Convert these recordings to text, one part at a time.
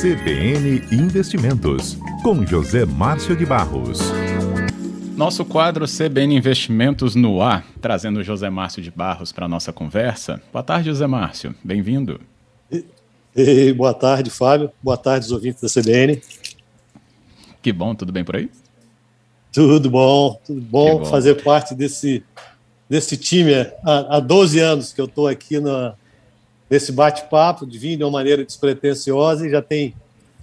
CBN Investimentos, com José Márcio de Barros. Nosso quadro CBN Investimentos no ar, trazendo o José Márcio de Barros para a nossa conversa. Boa tarde, José Márcio. Bem-vindo. Boa tarde, Fábio. Boa tarde, os ouvintes da CBN. Que bom, tudo bem por aí? Tudo bom, tudo bom, bom. fazer parte desse, desse time há, há 12 anos que eu estou aqui na, nesse bate-papo, de vir de uma maneira despretensiosa e já tem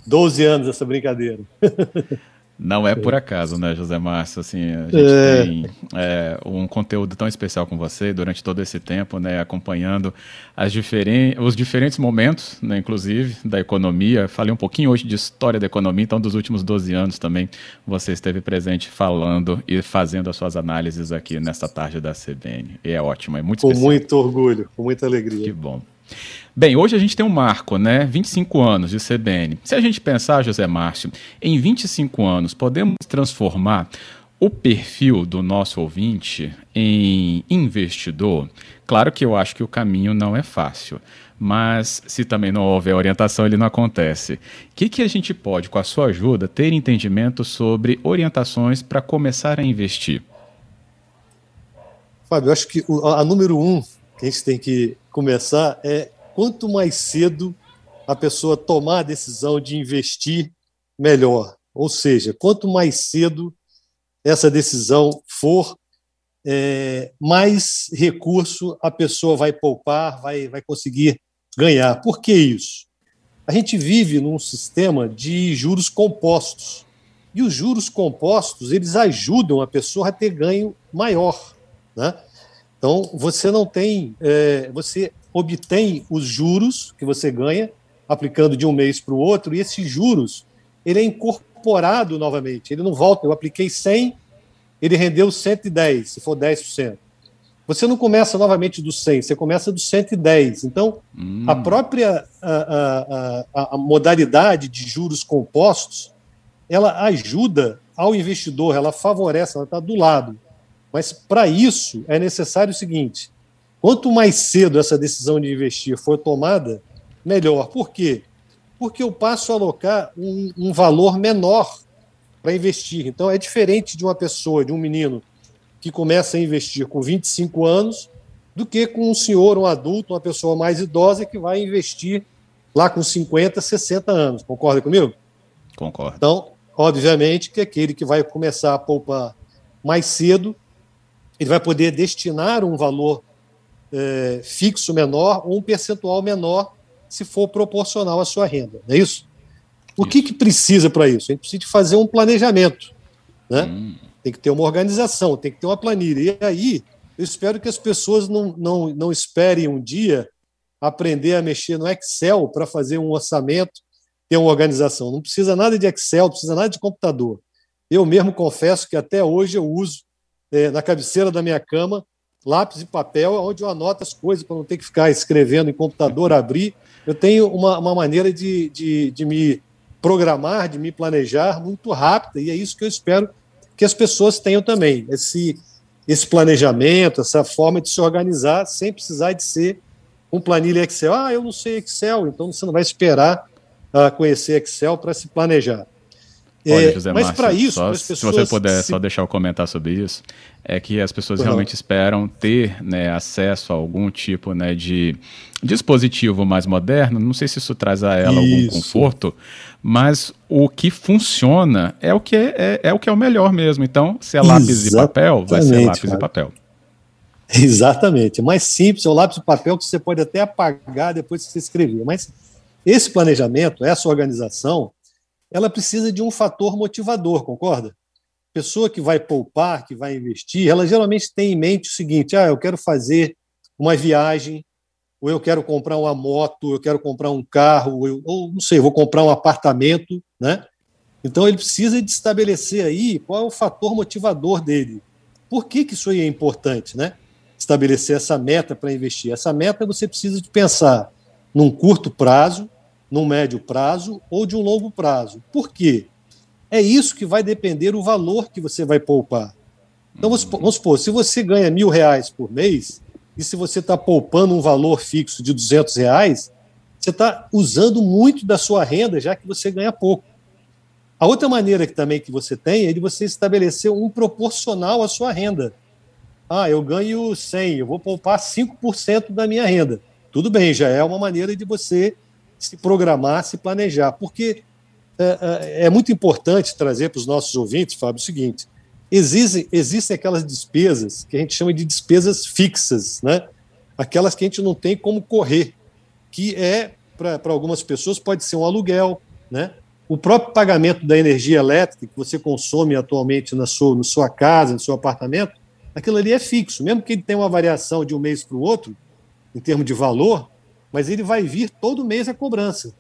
12 anos essa brincadeira. Não é por acaso, né, José Márcio? Assim, a gente é. tem é, um conteúdo tão especial com você durante todo esse tempo, né, acompanhando as diferen os diferentes momentos, né, inclusive, da economia. Falei um pouquinho hoje de história da economia, então, dos últimos 12 anos também você esteve presente falando e fazendo as suas análises aqui nesta tarde da CBN. E é ótimo, é muito com especial. Com muito orgulho, com muita alegria. Que bom. Bem, hoje a gente tem um marco, né? 25 anos de CBN. Se a gente pensar, José Márcio, em 25 anos, podemos transformar o perfil do nosso ouvinte em investidor? Claro que eu acho que o caminho não é fácil, mas se também não houver orientação, ele não acontece. O que, que a gente pode, com a sua ajuda, ter entendimento sobre orientações para começar a investir? Fábio, eu acho que a número um que a gente tem que começar é quanto mais cedo a pessoa tomar a decisão de investir, melhor. Ou seja, quanto mais cedo essa decisão for, é, mais recurso a pessoa vai poupar, vai, vai conseguir ganhar. Por que isso? A gente vive num sistema de juros compostos. E os juros compostos, eles ajudam a pessoa a ter ganho maior. Né? Então, você não tem. É, você obtém os juros que você ganha, aplicando de um mês para o outro, e esses juros, ele é incorporado novamente. Ele não volta. Eu apliquei 100, ele rendeu 110, se for 10%. Você não começa novamente do 100, você começa do 110. Então, hum. a própria a, a, a, modalidade de juros compostos, ela ajuda ao investidor, ela favorece, ela está do lado. Mas, para isso, é necessário o seguinte: Quanto mais cedo essa decisão de investir for tomada, melhor. Por quê? Porque eu passo a alocar um, um valor menor para investir. Então, é diferente de uma pessoa, de um menino que começa a investir com 25 anos, do que com um senhor, um adulto, uma pessoa mais idosa que vai investir lá com 50, 60 anos. Concorda comigo? Concordo. Então, obviamente que aquele que vai começar a poupar mais cedo, ele vai poder destinar um valor é, fixo menor ou um percentual menor se for proporcional à sua renda, não é isso? O isso. que, que precisa para isso? A gente precisa de fazer um planejamento, né? Hum. Tem que ter uma organização, tem que ter uma planilha. E aí, eu espero que as pessoas não, não, não esperem um dia aprender a mexer no Excel para fazer um orçamento, ter uma organização. Não precisa nada de Excel, não precisa nada de computador. Eu mesmo confesso que até hoje eu uso é, na cabeceira da minha cama lápis e papel, onde eu anoto as coisas para não ter que ficar escrevendo em computador, abrir. Eu tenho uma, uma maneira de, de, de me programar, de me planejar muito rápida, e é isso que eu espero que as pessoas tenham também, esse, esse planejamento, essa forma de se organizar, sem precisar de ser um planilha Excel. Ah, eu não sei Excel, então você não vai esperar uh, conhecer Excel para se planejar. Olha, é, José mas para isso, só, pessoas, se você puder se... só deixar eu comentar sobre isso, é que as pessoas uhum. realmente esperam ter né, acesso a algum tipo né, de dispositivo mais moderno. Não sei se isso traz a ela isso. algum conforto, mas o que funciona é o que é, é, é o que é o melhor mesmo. Então, se é lápis Exatamente, e papel, vai ser lápis cara. e papel. Exatamente. Mais simples é o lápis e papel que você pode até apagar depois que você escrever. Mas esse planejamento, essa organização, ela precisa de um fator motivador, concorda? Pessoa que vai poupar, que vai investir, ela geralmente tem em mente o seguinte: ah, eu quero fazer uma viagem, ou eu quero comprar uma moto, eu quero comprar um carro, ou, ou não sei, vou comprar um apartamento, né? Então ele precisa de estabelecer aí qual é o fator motivador dele. Por que, que isso aí é importante, né? Estabelecer essa meta para investir. Essa meta você precisa de pensar num curto prazo, num médio prazo ou de um longo prazo. Por quê? É isso que vai depender o valor que você vai poupar. Então, vamos supor, se você ganha mil reais por mês, e se você está poupando um valor fixo de 200 reais, você está usando muito da sua renda, já que você ganha pouco. A outra maneira que também que você tem é de você estabelecer um proporcional à sua renda. Ah, eu ganho 100, eu vou poupar 5% da minha renda. Tudo bem, já é uma maneira de você se programar, se planejar. Porque é, é, é muito importante trazer para os nossos ouvintes, Fábio, o seguinte: existem, existem aquelas despesas que a gente chama de despesas fixas, né? aquelas que a gente não tem como correr, que é, para algumas pessoas, pode ser um aluguel, né? o próprio pagamento da energia elétrica que você consome atualmente na sua, na sua casa, no seu apartamento, aquilo ali é fixo. Mesmo que ele tenha uma variação de um mês para o outro, em termos de valor, mas ele vai vir todo mês a cobrança.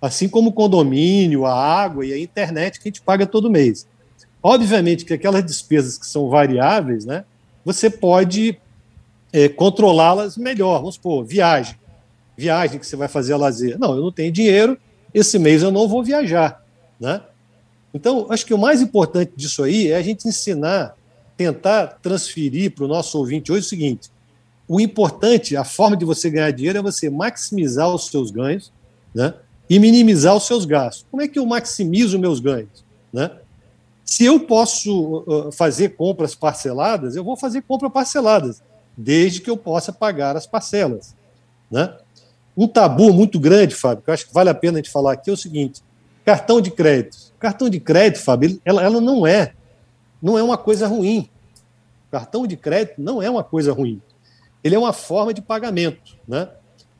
Assim como o condomínio, a água e a internet que a gente paga todo mês. Obviamente que aquelas despesas que são variáveis, né, você pode é, controlá-las melhor. Vamos supor, viagem. Viagem que você vai fazer a lazer. Não, eu não tenho dinheiro, esse mês eu não vou viajar. Né? Então, acho que o mais importante disso aí é a gente ensinar, tentar transferir para o nosso ouvinte hoje o seguinte: o importante, a forma de você ganhar dinheiro é você maximizar os seus ganhos né, e minimizar os seus gastos. Como é que eu maximizo meus ganhos? Né? Se eu posso uh, fazer compras parceladas, eu vou fazer compras parceladas, desde que eu possa pagar as parcelas. Né? Um tabu muito grande, Fábio, que eu acho que vale a pena a gente falar aqui, é o seguinte: cartão de crédito. Cartão de crédito, Fábio, ela, ela não é, não é uma coisa ruim. Cartão de crédito não é uma coisa ruim. Ele é uma forma de pagamento, né?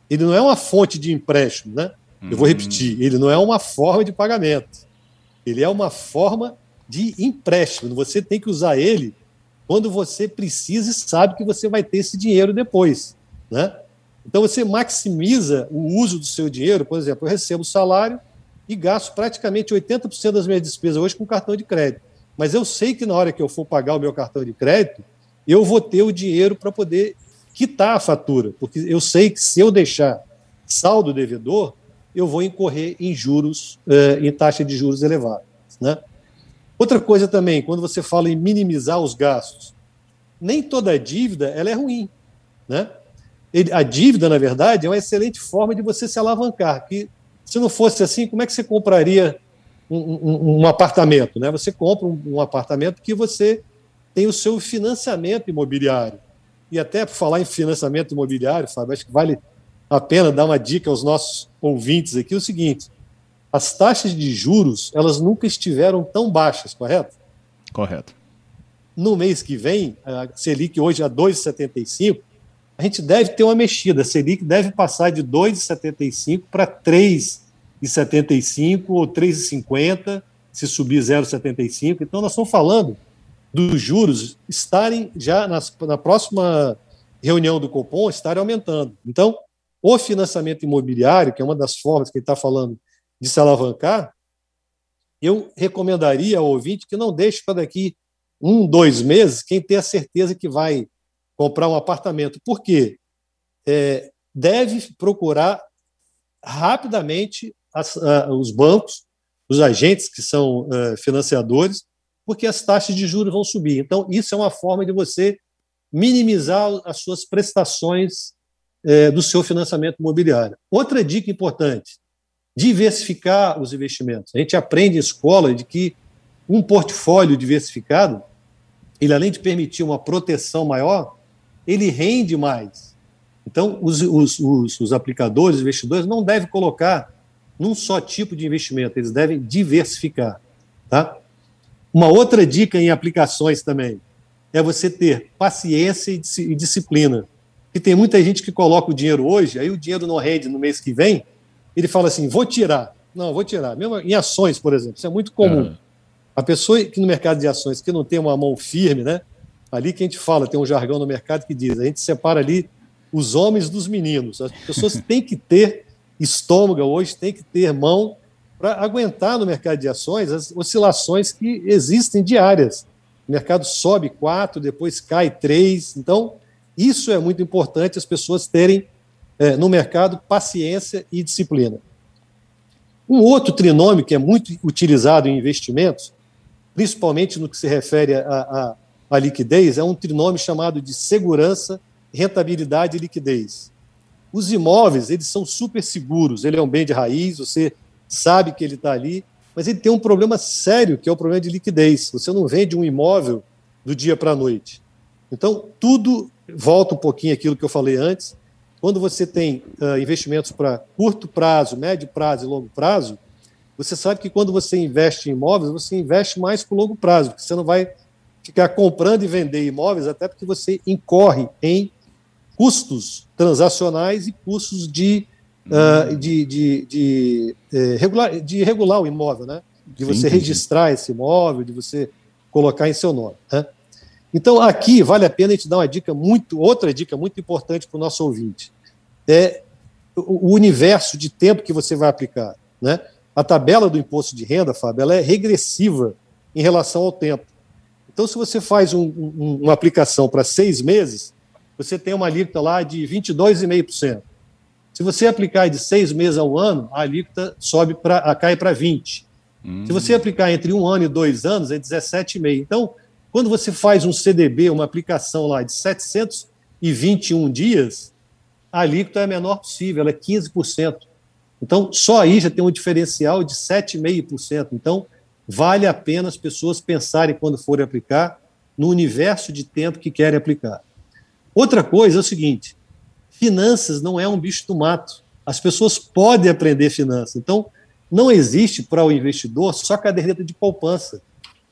Ele não é uma fonte de empréstimo, né? Eu vou repetir, ele não é uma forma de pagamento. Ele é uma forma de empréstimo. Você tem que usar ele quando você precisa e sabe que você vai ter esse dinheiro depois, né? Então você maximiza o uso do seu dinheiro, por exemplo, eu recebo salário e gasto praticamente 80% das minhas despesas hoje com cartão de crédito. Mas eu sei que na hora que eu for pagar o meu cartão de crédito, eu vou ter o dinheiro para poder quitar a fatura, porque eu sei que se eu deixar saldo devedor, eu vou incorrer em juros, eh, em taxa de juros elevada. Né? Outra coisa também, quando você fala em minimizar os gastos, nem toda dívida ela é ruim. Né? a dívida, na verdade, é uma excelente forma de você se alavancar. Que se não fosse assim, como é que você compraria um, um, um apartamento? Né? Você compra um, um, apartamento que você tem o seu financiamento imobiliário. E até por falar em financiamento imobiliário, Fábio, acho que vale a pena dar uma dica aos nossos ouvintes aqui: o seguinte, as taxas de juros elas nunca estiveram tão baixas, correto? Correto. No mês que vem, a Selic hoje é 2,75, a gente deve ter uma mexida. A Selic deve passar de 2,75 para 3,75 ou 3,50, se subir 0,75. Então, nós estamos falando dos juros estarem já nas, na próxima reunião do Copom, estarem aumentando. Então, o financiamento imobiliário, que é uma das formas que ele está falando de se alavancar, eu recomendaria ao ouvinte que não deixe para daqui um, dois meses, quem tem a certeza que vai comprar um apartamento. Por quê? É, deve procurar rapidamente as, os bancos, os agentes que são uh, financiadores, porque as taxas de juros vão subir. Então, isso é uma forma de você minimizar as suas prestações uh, do seu financiamento imobiliário. Outra dica importante: diversificar os investimentos. A gente aprende em escola de que um portfólio diversificado, ele além de permitir uma proteção maior, ele rende mais. Então, os, os, os, os aplicadores, os investidores, não devem colocar num só tipo de investimento, eles devem diversificar. Tá? Uma outra dica em aplicações também é você ter paciência e disciplina. E tem muita gente que coloca o dinheiro hoje, aí o dinheiro não rende no mês que vem, ele fala assim: vou tirar. Não, vou tirar. Mesmo em ações, por exemplo, isso é muito comum. Uhum. A pessoa que no mercado de ações que não tem uma mão firme, né, ali que a gente fala, tem um jargão no mercado que diz, a gente separa ali os homens dos meninos. As pessoas têm que ter estômago hoje, têm que ter mão para aguentar no mercado de ações as oscilações que existem diárias. O mercado sobe quatro, depois cai três. Então, isso é muito importante as pessoas terem é, no mercado paciência e disciplina. Um outro trinômio que é muito utilizado em investimentos, principalmente no que se refere a liquidez é um trinômio chamado de segurança, rentabilidade e liquidez. os imóveis, eles são super seguros. Ele é um bem de raiz, você sabe que ele está ali, mas ele tem um problema sério, que é o problema de liquidez. Você não vende um imóvel do dia para a noite. Então, tudo volta um pouquinho aquilo que eu falei antes. Quando você tem uh, investimentos para curto prazo, médio prazo e longo prazo, você sabe que quando você investe em imóveis, você investe mais para o longo prazo, porque você não vai ficar comprando e vender imóveis, até porque você incorre em custos transacionais e custos de, uh, de, de, de, eh, regular, de regular o imóvel, né? de você sim, registrar sim. esse imóvel, de você colocar em seu nome. Né? Então, aqui vale a pena a gente dar uma dica muito, outra dica muito importante para o nosso ouvinte. É o universo de tempo que você vai aplicar. Né? A tabela do imposto de renda, Fábio, ela é regressiva em relação ao tempo. Então, se você faz um, um, uma aplicação para seis meses, você tem uma alíquota lá de 22,5%. Se você aplicar de seis meses ao ano, a alíquota sobe para cai para 20%. Hum. Se você aplicar entre um ano e dois anos, é 17,5%. Então, quando você faz um CDB, uma aplicação lá de 721 dias, a alíquota é a menor possível, ela é 15%. Então, só aí já tem um diferencial de 7,5%. Então, vale a pena as pessoas pensarem quando forem aplicar no universo de tempo que querem aplicar. Outra coisa é o seguinte: finanças não é um bicho do mato. As pessoas podem aprender finanças. Então, não existe para o investidor só caderneta de poupança.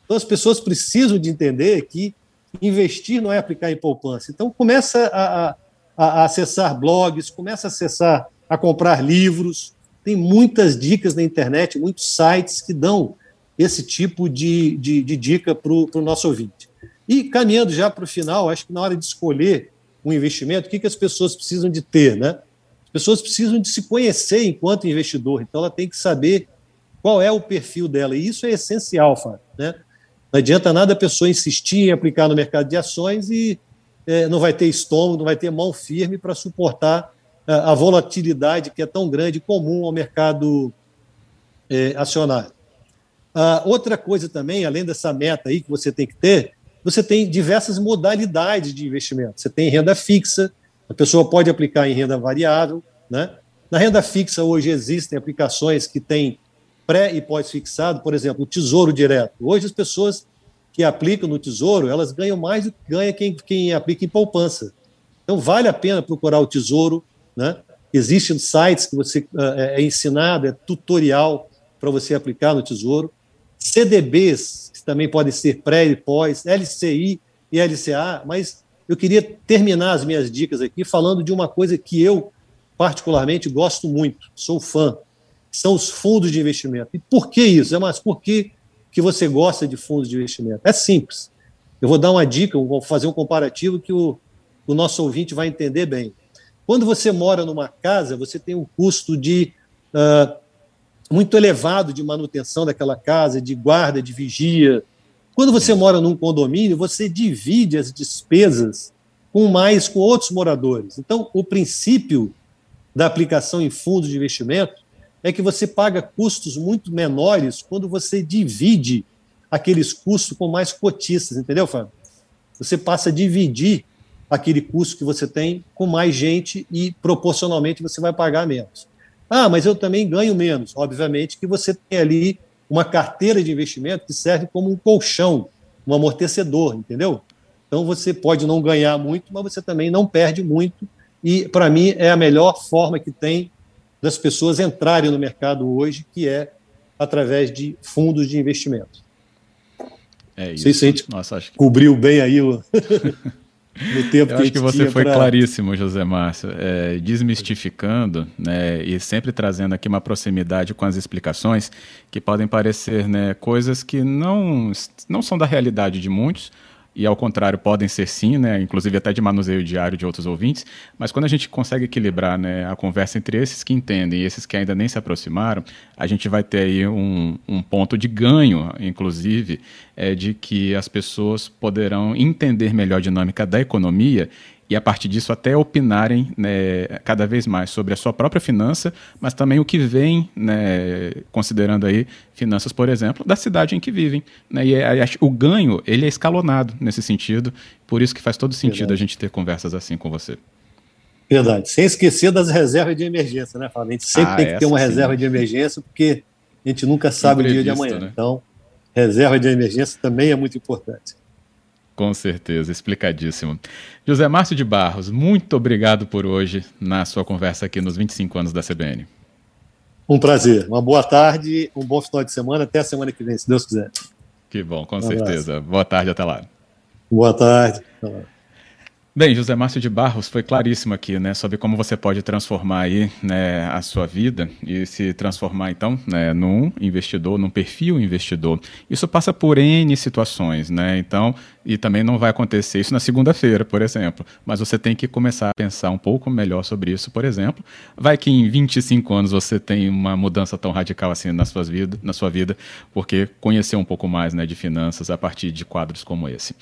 Então as pessoas precisam de entender que investir não é aplicar em poupança. Então começa a, a, a acessar blogs, começa a acessar, a comprar livros. Tem muitas dicas na internet, muitos sites que dão esse tipo de, de, de dica para o nosso ouvinte. E caminhando já para o final, acho que na hora de escolher um investimento, o que, que as pessoas precisam de ter, né? As pessoas precisam de se conhecer enquanto investidor, então ela tem que saber qual é o perfil dela, e isso é essencial, Fábio, né? Não adianta nada a pessoa insistir em aplicar no mercado de ações e é, não vai ter estômago, não vai ter mão firme para suportar a, é, a, volatilidade que é tão grande comum ao mercado é, acionário. Ah, outra coisa também, além dessa meta aí que você tem que ter, você tem diversas modalidades de investimento. Você tem renda fixa, a pessoa pode aplicar em renda variável. Né? Na renda fixa, hoje existem aplicações que têm pré e pós-fixado, por exemplo, o tesouro direto. Hoje as pessoas que aplicam no tesouro, elas ganham mais do que ganha quem, quem aplica em poupança. Então vale a pena procurar o tesouro, né? Existem sites que você uh, é ensinado, é tutorial para você aplicar no tesouro. CDBs, também podem ser pré e pós, LCI e LCA, mas eu queria terminar as minhas dicas aqui falando de uma coisa que eu particularmente gosto muito, sou fã, são os fundos de investimento. E por que isso? É mas por que, que você gosta de fundos de investimento? É simples. Eu vou dar uma dica, vou fazer um comparativo que o, o nosso ouvinte vai entender bem. Quando você mora numa casa, você tem um custo de uh, muito elevado de manutenção daquela casa, de guarda, de vigia. Quando você mora num condomínio, você divide as despesas com mais com outros moradores. Então, o princípio da aplicação em fundos de investimento é que você paga custos muito menores quando você divide aqueles custos com mais cotistas, entendeu, Fábio? Você passa a dividir aquele custo que você tem com mais gente e proporcionalmente você vai pagar menos. Ah, mas eu também ganho menos. Obviamente que você tem ali uma carteira de investimento que serve como um colchão, um amortecedor, entendeu? Então você pode não ganhar muito, mas você também não perde muito. E para mim é a melhor forma que tem das pessoas entrarem no mercado hoje, que é através de fundos de investimento. É isso. Sei se a gente Nossa, acho que... cobriu bem aí o. no tempo Eu que acho que você foi pra... claríssimo, José Márcio, é, desmistificando né, e sempre trazendo aqui uma proximidade com as explicações que podem parecer né, coisas que não, não são da realidade de muitos, e ao contrário podem ser sim, né, inclusive até de manuseio diário de outros ouvintes, mas quando a gente consegue equilibrar né, a conversa entre esses que entendem e esses que ainda nem se aproximaram, a gente vai ter aí um, um ponto de ganho, inclusive, é, de que as pessoas poderão entender melhor a dinâmica da economia e a partir disso até opinarem né, cada vez mais sobre a sua própria finança, mas também o que vem, né, considerando aí finanças, por exemplo, da cidade em que vivem. Né, e é, o ganho ele é escalonado nesse sentido, por isso que faz todo sentido Exato. a gente ter conversas assim com você. Verdade. Sem esquecer das reservas de emergência, né, Fábio? A gente sempre ah, tem que ter uma sim. reserva de emergência, porque a gente nunca sabe o dia de amanhã. Né? Então, reserva de emergência também é muito importante. Com certeza, explicadíssimo. José Márcio de Barros, muito obrigado por hoje na sua conversa aqui nos 25 anos da CBN. Um prazer. Uma boa tarde, um bom final de semana. Até a semana que vem, se Deus quiser. Que bom, com um certeza. Abraço. Boa tarde, até lá. Boa tarde. Até lá. Bem, José Márcio de Barros foi claríssimo aqui, né, sobre como você pode transformar aí, né, a sua vida e se transformar então, né, num investidor, num perfil investidor. Isso passa por N situações, né? Então, e também não vai acontecer isso na segunda-feira, por exemplo, mas você tem que começar a pensar um pouco melhor sobre isso, por exemplo. Vai que em 25 anos você tem uma mudança tão radical assim na sua vida, na sua vida, porque conhecer um pouco mais, né, de finanças a partir de quadros como esse.